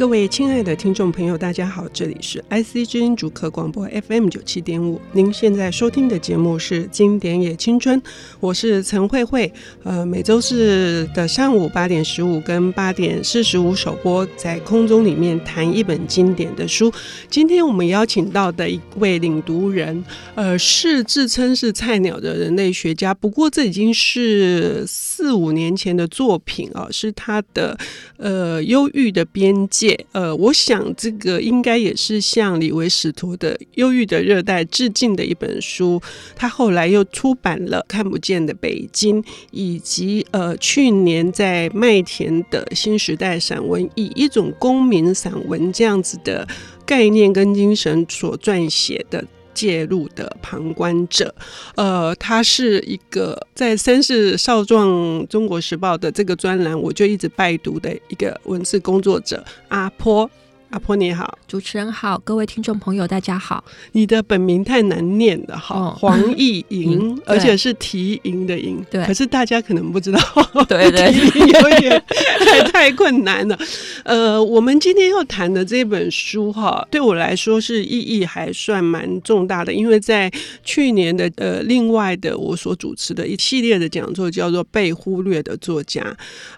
各位亲爱的听众朋友，大家好，这里是 IC 之音主客广播 FM 九七点五。您现在收听的节目是《经典也青春》，我是陈慧慧。呃，每周四的上午八点十五跟八点四十五首播，在空中里面谈一本经典的书。今天我们邀请到的一位领读人，呃，是自称是菜鸟的人类学家，不过这已经是四五年前的作品啊，是他的呃忧郁的边界。呃，我想这个应该也是向李维史陀的《忧郁的热带》致敬的一本书。他后来又出版了《看不见的北京》，以及呃去年在麦田的新时代散文，以一种公民散文这样子的概念跟精神所撰写的。介入的旁观者，呃，他是一个在《三世少壮中国时报》的这个专栏，我就一直拜读的一个文字工作者阿坡。阿婆你好，主持人好，各位听众朋友大家好。你的本名太难念了哈，哦、黄义莹，而且是提莹的莹，对。可是大家可能不知道，对 对，有点太太困难了。呃，我们今天要谈的这本书哈，对我来说是意义还算蛮重大的，因为在去年的呃，另外的我所主持的一系列的讲座叫做《被忽略的作家》，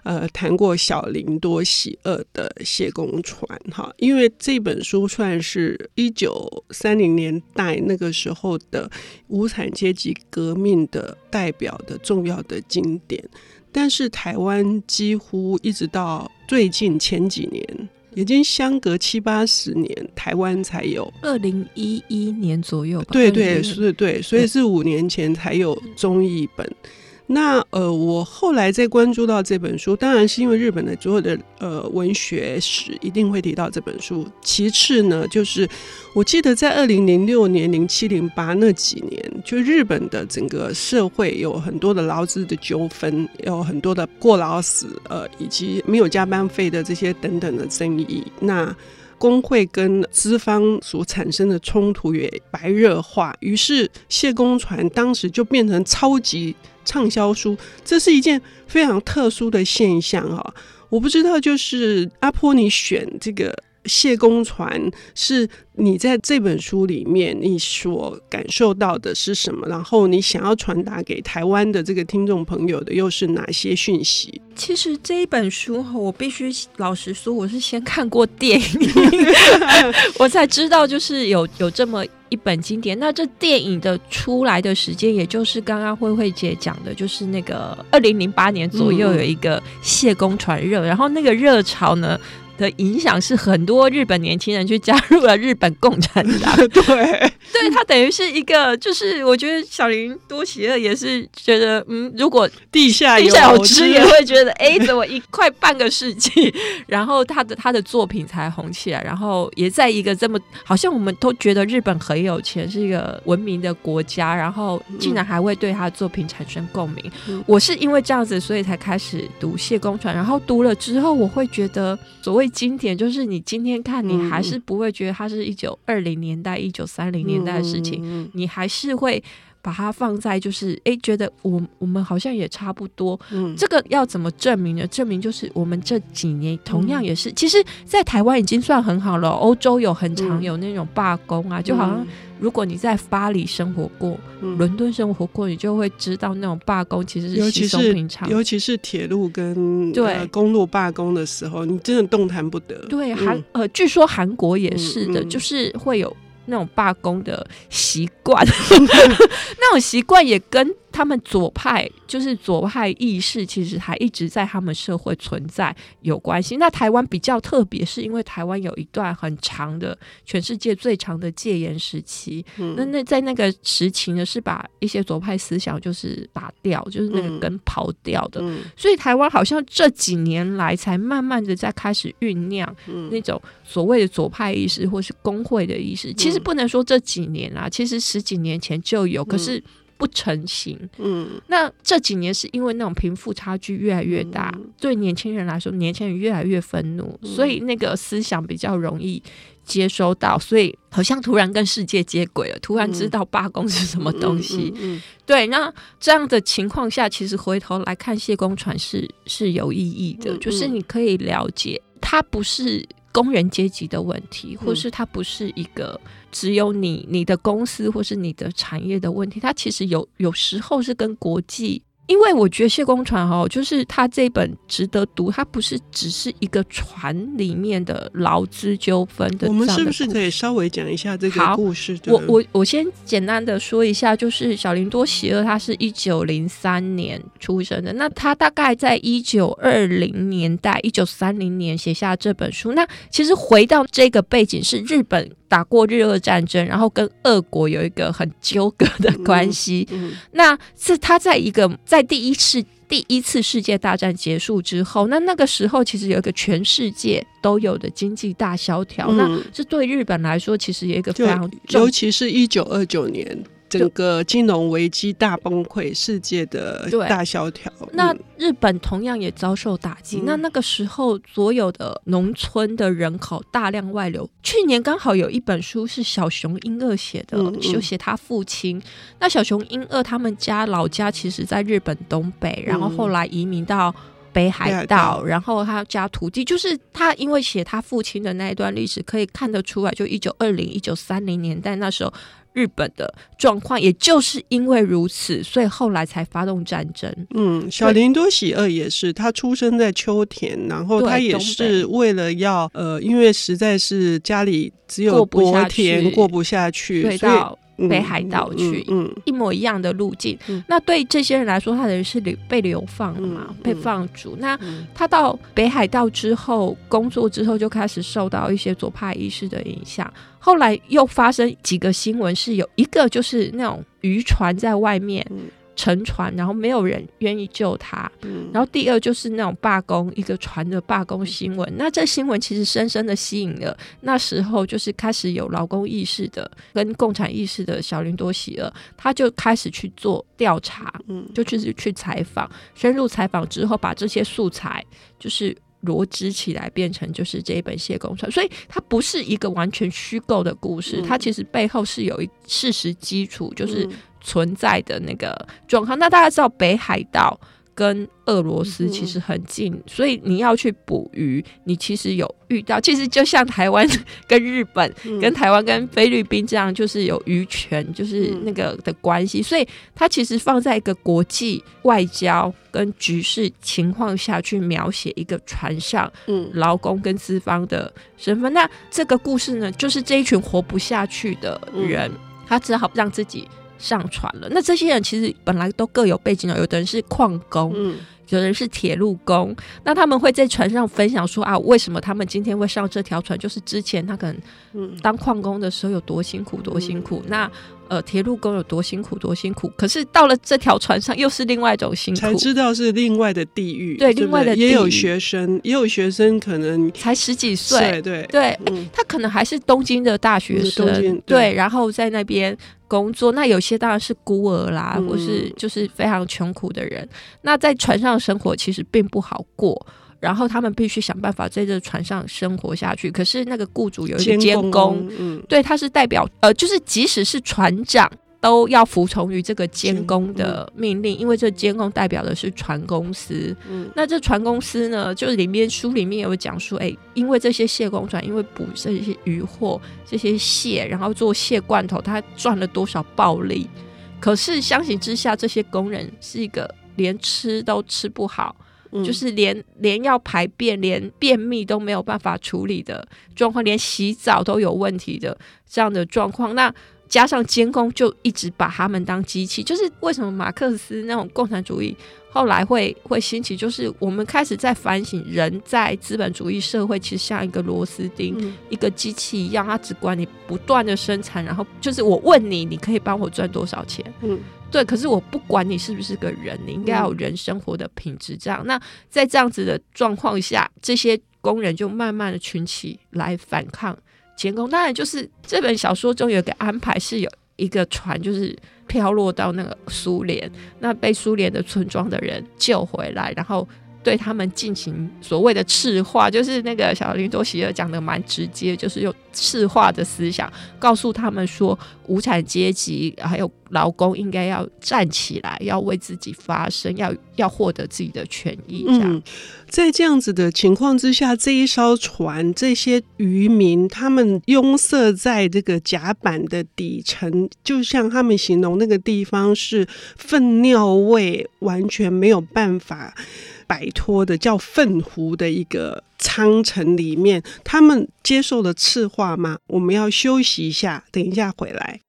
呃，谈过小林多喜二的谢公传哈。因为这本书算是一九三零年代那个时候的无产阶级革命的代表的重要的经典，但是台湾几乎一直到最近前几年，已经相隔七八十年，台湾才有二零一一年左右吧？对对是，对，所以是五年前才有中译本。那呃，我后来在关注到这本书，当然是因为日本的所有的呃文学史一定会提到这本书。其次呢，就是我记得在二零零六年、零七、零八那几年，就日本的整个社会有很多的劳资的纠纷，有很多的过劳死，呃，以及没有加班费的这些等等的争议。那工会跟资方所产生的冲突也白热化，于是谢公船当时就变成超级。畅销书，这是一件非常特殊的现象哈。我不知道，就是阿坡，你选这个谢公传，是你在这本书里面你所感受到的是什么？然后你想要传达给台湾的这个听众朋友的又是哪些讯息？其实这一本书哈，我必须老实说，我是先看过电影，我才知道就是有有这么。一本经典，那这电影的出来的时间，也就是刚刚慧慧姐讲的，就是那个二零零八年左右有一个谢公传热，然后那个热潮呢，的影响是很多日本年轻人去加入了日本共产党，对，对他等于是一个，就是我觉得小林多喜二也是觉得，嗯，如果地下地下有知也会觉得，哎，怎么一快半个世纪，然后他的他的作品才红起来，然后也在一个这么好像我们都觉得日本很有钱，是一个文明的国家，然后竟然还会对他的作品产生共鸣。嗯、我是因为这样子，所以才开始读谢公传，然后读了之后，我会觉得所谓。最经典就是你今天看，你还是不会觉得它是一九二零年代、一九三零年代的事情，嗯、你还是会把它放在就是哎，觉得我我们好像也差不多。嗯，这个要怎么证明呢？证明就是我们这几年同样也是，嗯、其实，在台湾已经算很好了。欧洲有很常有那种罢工啊，嗯、就好像。如果你在巴黎生活过，嗯、伦敦生活过，你就会知道那种罢工其实是稀松平常。尤其是铁路跟对、呃、公路罢工的时候，你真的动弹不得。对，韩、嗯、呃，据说韩国也是的，就是会有那种罢工的习惯，那种习惯也跟。他们左派就是左派意识，其实还一直在他们社会存在有关系。那台湾比较特别，是因为台湾有一段很长的全世界最长的戒严时期。嗯、那那在那个时期呢，是把一些左派思想就是打掉，就是那个根刨掉的。所以台湾好像这几年来才慢慢的在开始酝酿那种所谓的左派意识，或是工会的意识。嗯、其实不能说这几年啊，其实十几年前就有，可是。不成型，嗯，那这几年是因为那种贫富差距越来越大，嗯、对年轻人来说，年轻人越来越愤怒，嗯、所以那个思想比较容易接收到，所以好像突然跟世界接轨了，突然知道罢工是什么东西。对，那这样的情况下，其实回头来看谢公传是是有意义的，嗯、就是你可以了解，他不是。工人阶级的问题，或是它不是一个只有你你的公司或是你的产业的问题，它其实有有时候是跟国际。因为我觉得谢公船哈，就是他这本值得读，它不是只是一个船里面的劳资纠纷的。我们是不是可以稍微讲一下这个故事？我我我先简单的说一下，就是小林多喜二，他是一九零三年出生的，那他大概在一九二零年代，一九三零年写下这本书。那其实回到这个背景是日本。打过日俄战争，然后跟俄国有一个很纠葛的关系。嗯嗯、那是他在一个在第一次第一次世界大战结束之后，那那个时候其实有一个全世界都有的经济大萧条，嗯、那这对日本来说其实有一个非常重，尤其是一九二九年。整个金融危机大崩溃，世界的大萧条。那日本同样也遭受打击。嗯、那那个时候，所有的农村的人口大量外流。去年刚好有一本书是小熊英二写的，就写他父亲。那小熊英二他们家老家其实在日本东北，然后后来移民到北海道，嗯、然后他家土地就是他因为写他父亲的那一段历史，可以看得出来，就一九二零、一九三零年代那时候。日本的状况，也就是因为如此，所以后来才发动战争。嗯，小林多喜二也是，他出生在秋田，然后他也是为了要呃，因为实在是家里只有薄田，过不下去，所以。北海道去，嗯，一模一样的路径。嗯、那对这些人来说，他等于是流被流放了嘛，嗯、被放逐。那他到北海道之后工作之后，就开始受到一些左派意识的影响。后来又发生几个新闻，是有一个就是那种渔船在外面。嗯沉船，然后没有人愿意救他。嗯、然后第二就是那种罢工，一个船的罢工新闻。那这新闻其实深深的吸引了那时候就是开始有劳工意识的跟共产意识的小林多喜二，他就开始去做调查，嗯，就去去采访，深入采访之后，把这些素材就是罗织起来，变成就是这一本谢公传。所以它不是一个完全虚构的故事，嗯、它其实背后是有一事实基础，就是。存在的那个状况，那大家知道北海道跟俄罗斯其实很近，嗯、所以你要去捕鱼，你其实有遇到，其实就像台湾 跟日本、嗯、跟台湾跟菲律宾这样，就是有渔权，就是那个的关系，嗯、所以它其实放在一个国际外交跟局势情况下去描写一个船上劳工跟资方的身份。嗯、那这个故事呢，就是这一群活不下去的人，嗯、他只好让自己。上船了，那这些人其实本来都各有背景的，有的人是矿工，有人是铁路工，那他们会在船上分享说啊，为什么他们今天会上这条船？就是之前他可能当矿工的时候有多辛苦，多辛苦。嗯、那呃，铁路工有多辛苦，多辛苦。可是到了这条船上，又是另外一种辛苦，才知道是另外的地狱。对，另外的。也有学生，也有学生可能才十几岁，对对，他可能还是东京的大学生，对，对，然后在那边。工作，那有些当然是孤儿啦，嗯、或是就是非常穷苦的人。那在船上生活其实并不好过，然后他们必须想办法在这船上生活下去。可是那个雇主有一个监工，嗯、对，他是代表呃，就是即使是船长。都要服从于这个监工的命令，因为这监工代表的是船公司。嗯，那这船公司呢，就是里面书里面有讲述，哎，因为这些蟹工船，因为捕这些渔获，这些蟹，然后做蟹罐头，他赚了多少暴利？可是相形之下，这些工人是一个连吃都吃不好，嗯、就是连连要排便，连便秘都没有办法处理的状况，连洗澡都有问题的这样的状况，那。加上监工就一直把他们当机器，就是为什么马克思那种共产主义后来会会兴起，就是我们开始在反省人在资本主义社会其实像一个螺丝钉、嗯、一个机器一样，它只管你不断的生产，然后就是我问你，你可以帮我赚多少钱？嗯，对，可是我不管你是不是个人，你应该要有人生活的品质。这样，嗯、那在这样子的状况下，这些工人就慢慢的群起来反抗。监工当然就是这本小说中有个安排，是有一个船就是飘落到那个苏联，那被苏联的村庄的人救回来，然后对他们进行所谓的赤化，就是那个小林多喜尔讲的蛮直接，就是用赤化的思想告诉他们说，无产阶级还有劳工应该要站起来，要为自己发声，要要获得自己的权益。这样，嗯，在这样子的情况之下，这一艘船，这些渔民，他们拥塞在这个甲板的底层，就像他们形容那个地方是粪尿味，完全没有办法摆脱的，叫粪湖的一个舱城里面，他们接受了赤化吗？我们要休息一下，等一下回来。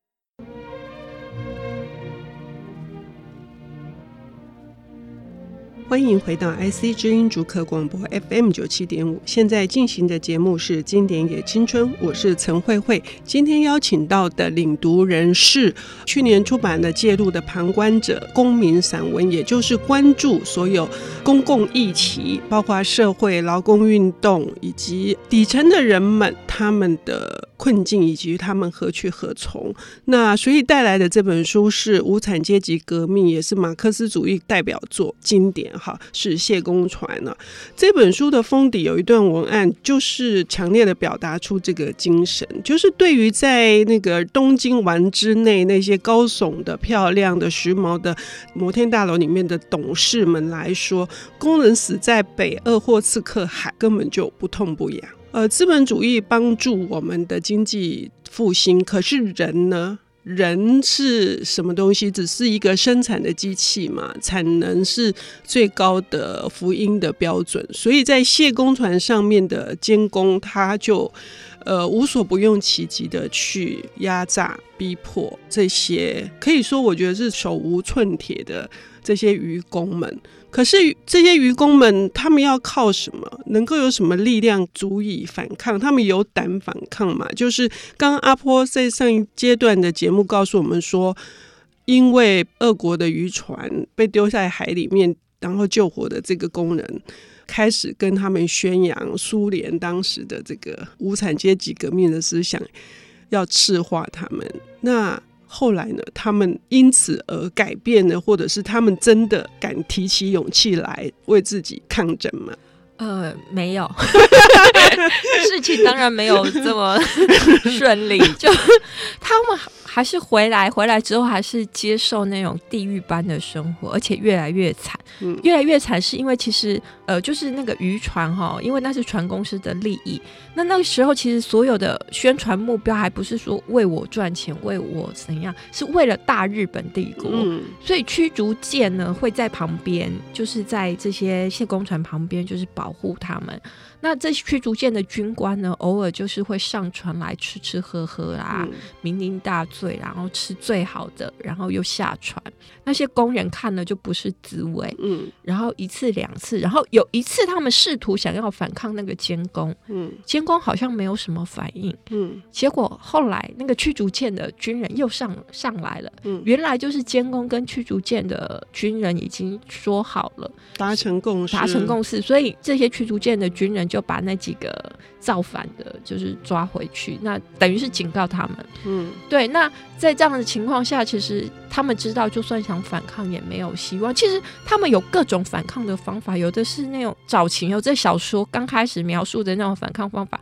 欢迎回到 IC 知音竹科广播 FM 九七点五，现在进行的节目是《经典也青春》，我是陈慧慧。今天邀请到的领读人是去年出版的《介入的旁观者》公民散文，也就是关注所有公共议题，包括社会劳工运动以及底层的人们他们的困境以及他们何去何从。那所以带来的这本书是无产阶级革命，也是马克思主义代表作经典。好，是谢公传呢。这本书的封底有一段文案，就是强烈的表达出这个精神，就是对于在那个东京湾之内那些高耸的、漂亮的、时髦的摩天大楼里面的董事们来说，工人死在北鄂霍次克海根本就不痛不痒。呃，资本主义帮助我们的经济复兴，可是人呢？人是什么东西？只是一个生产的机器嘛？产能是最高的福音的标准，所以在谢工船上面的监工，他就呃无所不用其极的去压榨、逼迫这些，可以说我觉得是手无寸铁的这些渔工们。可是这些渔工们，他们要靠什么？能够有什么力量足以反抗？他们有胆反抗吗？就是刚刚阿波在上一阶段的节目告诉我们说，因为俄国的渔船被丢在海里面，然后救活的这个工人，开始跟他们宣扬苏联当时的这个无产阶级革命的思想，要赤化他们。那后来呢？他们因此而改变了，或者是他们真的敢提起勇气来为自己抗争吗？呃，没有，事情当然没有这么 顺利。就。还是回来，回来之后还是接受那种地狱般的生活，而且越来越惨，嗯、越来越惨，是因为其实呃，就是那个渔船哈，因为那是船公司的利益。那那个时候，其实所有的宣传目标还不是说为我赚钱，为我怎样，是为了大日本帝国。嗯、所以驱逐舰呢会在旁边，就是在这些卸工船旁边，就是保护他们。那这驱逐舰的军官呢，偶尔就是会上船来吃吃喝喝啦，酩酊、嗯、大醉，然后吃最好的，然后又下船。那些工人看了就不是滋味，嗯，然后一次两次，然后有一次他们试图想要反抗那个监工，嗯，监工好像没有什么反应，嗯，结果后来那个驱逐舰的军人又上上来了，嗯，原来就是监工跟驱逐舰的军人已经说好了，达成共识，达成共识，所以这些驱逐舰的军人。就把那几个造反的，就是抓回去，那等于是警告他们。嗯，对。那在这样的情况下，其实他们知道，就算想反抗也没有希望。其实他们有各种反抗的方法，有的是那种早期有这小说刚开始描述的那种反抗方法，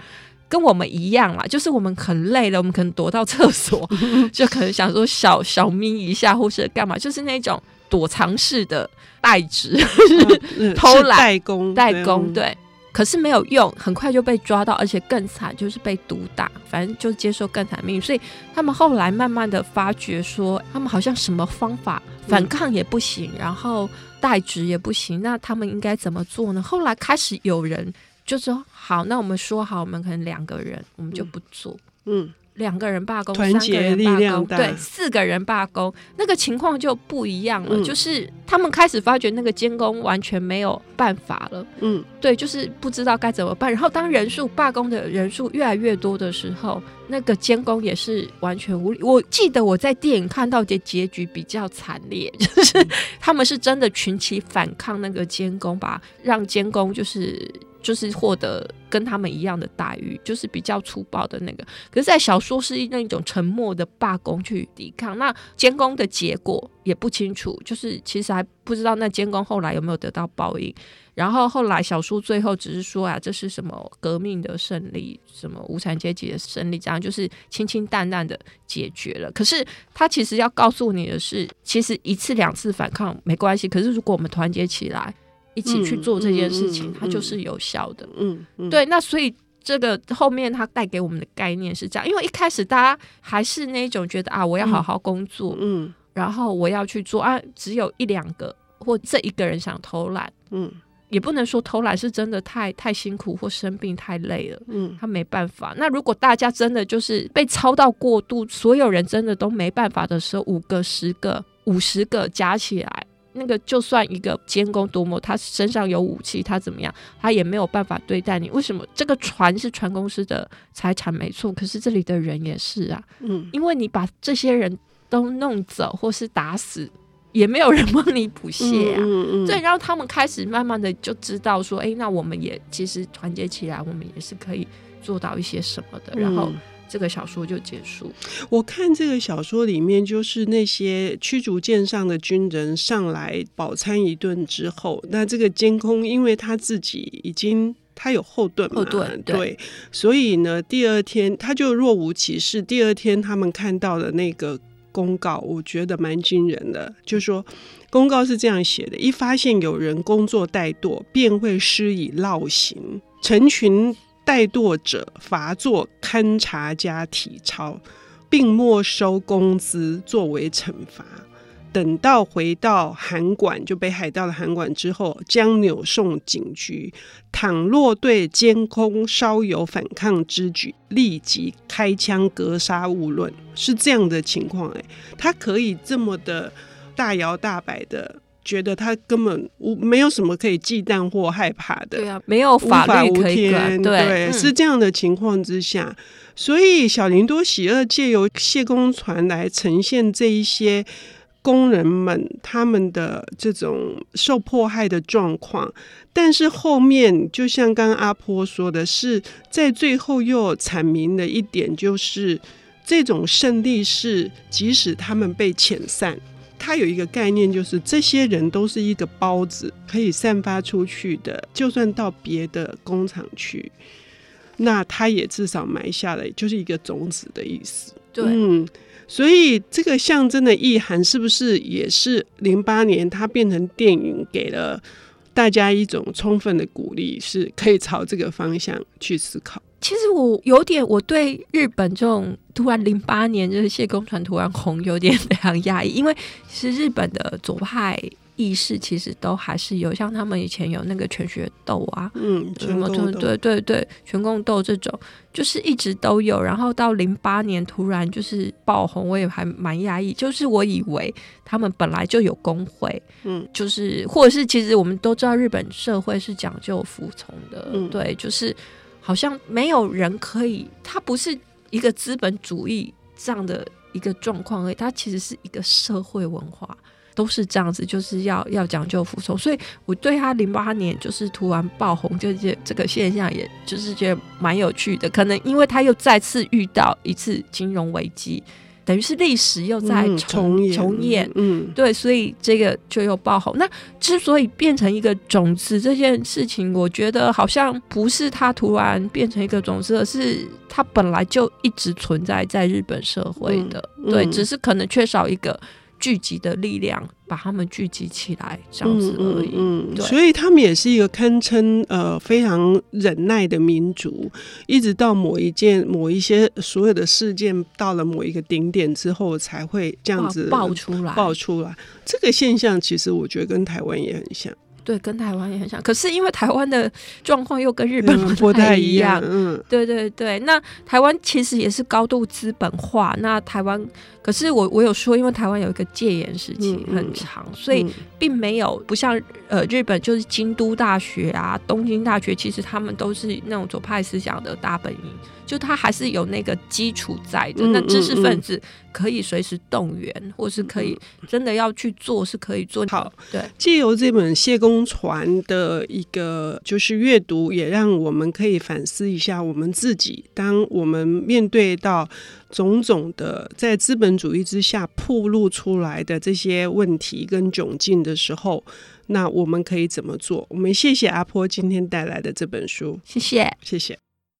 跟我们一样啦。就是我们很累了，我们可能躲到厕所，就可能想说小小眯一下，或是干嘛，就是那种躲藏式的代职、啊、偷懒代工、代工，对。可是没有用，很快就被抓到，而且更惨，就是被毒打，反正就接受更惨的命运。所以他们后来慢慢的发觉说，他们好像什么方法反抗也不行，嗯、然后代职也不行，那他们应该怎么做呢？后来开始有人就说，好，那我们说好，我们可能两个人，我们就不做，嗯。嗯两个人罢工，三个人罢工，对，四个人罢工，那个情况就不一样了。嗯、就是他们开始发觉那个监工完全没有办法了。嗯，对，就是不知道该怎么办。然后当人数罢工的人数越来越多的时候，那个监工也是完全无力。我记得我在电影看到的结局比较惨烈，就是他们是真的群起反抗那个监工，吧让监工就是就是获得。跟他们一样的待遇，就是比较粗暴的那个。可是，在小说是那种沉默的罢工去抵抗，那监工的结果也不清楚，就是其实还不知道那监工后来有没有得到报应。然后后来小说最后只是说啊，这是什么革命的胜利，什么无产阶级的胜利，这样就是清清淡淡的解决了。可是他其实要告诉你的是，其实一次两次反抗没关系，可是如果我们团结起来，一起去做这件事情，它就是有效的。嗯，嗯对。那所以这个后面它带给我们的概念是这样，因为一开始大家还是那种觉得啊，我要好好工作，嗯，嗯然后我要去做啊，只有一两个或这一个人想偷懒，嗯。也不能说偷懒是真的太太辛苦或生病太累了，嗯，他没办法。那如果大家真的就是被操到过度，所有人真的都没办法的时候，五个、十个、五十个加起来，那个就算一个监工多么，他身上有武器，他怎么样，他也没有办法对待你。为什么？这个船是船公司的财产没错，可是这里的人也是啊，嗯，因为你把这些人都弄走或是打死。也没有人帮你补血啊，嗯嗯嗯、所以然后他们开始慢慢的就知道说，哎，那我们也其实团结起来，我们也是可以做到一些什么的。然后这个小说就结束。我看这个小说里面，就是那些驱逐舰上的军人上来饱餐一顿之后，那这个监控因为他自己已经他有后盾嘛，后盾对，对，所以呢，第二天他就若无其事。第二天他们看到的那个。公告我觉得蛮惊人的，就说公告是这样写的：一发现有人工作怠惰，便会施以烙刑，成群怠惰者罚做勘察加体操，并没收工资作为惩罚。等到回到函馆，就北海道的函馆之后，将扭送警局。倘若对监控稍有反抗之举，立即开枪格杀勿论。是这样的情况哎，他可以这么的大摇大摆的，觉得他根本无没有什么可以忌惮或害怕的。对啊，没有法律可以管。对，对嗯、是这样的情况之下，所以小林多喜二借由谢公船来呈现这一些。工人们他们的这种受迫害的状况，但是后面就像刚刚阿婆说的是，在最后又阐明了一点，就是这种胜利是即使他们被遣散，他有一个概念，就是这些人都是一个包子，可以散发出去的，就算到别的工厂去，那他也至少埋下了就是一个种子的意思。对。嗯所以这个象征的意涵是不是也是零八年它变成电影，给了大家一种充分的鼓励，是可以朝这个方向去思考？其实我有点，我对日本这种突然零八年就是谢公船突然红，有点非常压抑，因为其实日本的左派。意识其实都还是有，像他们以前有那个全学斗啊，嗯，什么对对对对，全共斗这种，就是一直都有。然后到零八年突然就是爆红，我也还蛮压抑。就是我以为他们本来就有工会，嗯，就是或者是其实我们都知道日本社会是讲究服从的，嗯，对，就是好像没有人可以，它不是一个资本主义这样的一个状况而已，它其实是一个社会文化。都是这样子，就是要要讲究服从，所以我对他零八年就是突然爆红，就这这个现象，也就是觉得蛮有趣的。可能因为他又再次遇到一次金融危机，等于是历史又在重、嗯、重演，嗯，对，所以这个就又爆红。那之所以变成一个种子这件事情，我觉得好像不是它突然变成一个种子，而是它本来就一直存在在日本社会的，对，只是可能缺少一个。聚集的力量，把他们聚集起来，这样子而已。嗯，所以他们也是一个堪称呃非常忍耐的民族，一直到某一件、某一些所有的事件到了某一个顶点之后，才会这样子爆出来。爆出来，这个现象其实我觉得跟台湾也很像。对，跟台湾也很像。可是因为台湾的状况又跟日本不太一样。嗯，对对对。那台湾其实也是高度资本化。那台湾可是我我有说，因为台湾有一个戒严时期很长，嗯嗯、所以并没有不像呃日本，就是京都大学啊、东京大学，其实他们都是那种左派思想的大本营，就他还是有那个基础在的。嗯、那知识分子可以随时动员，嗯、或是可以真的要去做，是可以做好。对，借由这本谢公传的一个就是阅读，也让我们可以反思一下我们自己，当我们面对到。种种的在资本主义之下暴露出来的这些问题跟窘境的时候，那我们可以怎么做？我们谢谢阿坡今天带来的这本书，谢谢，谢谢。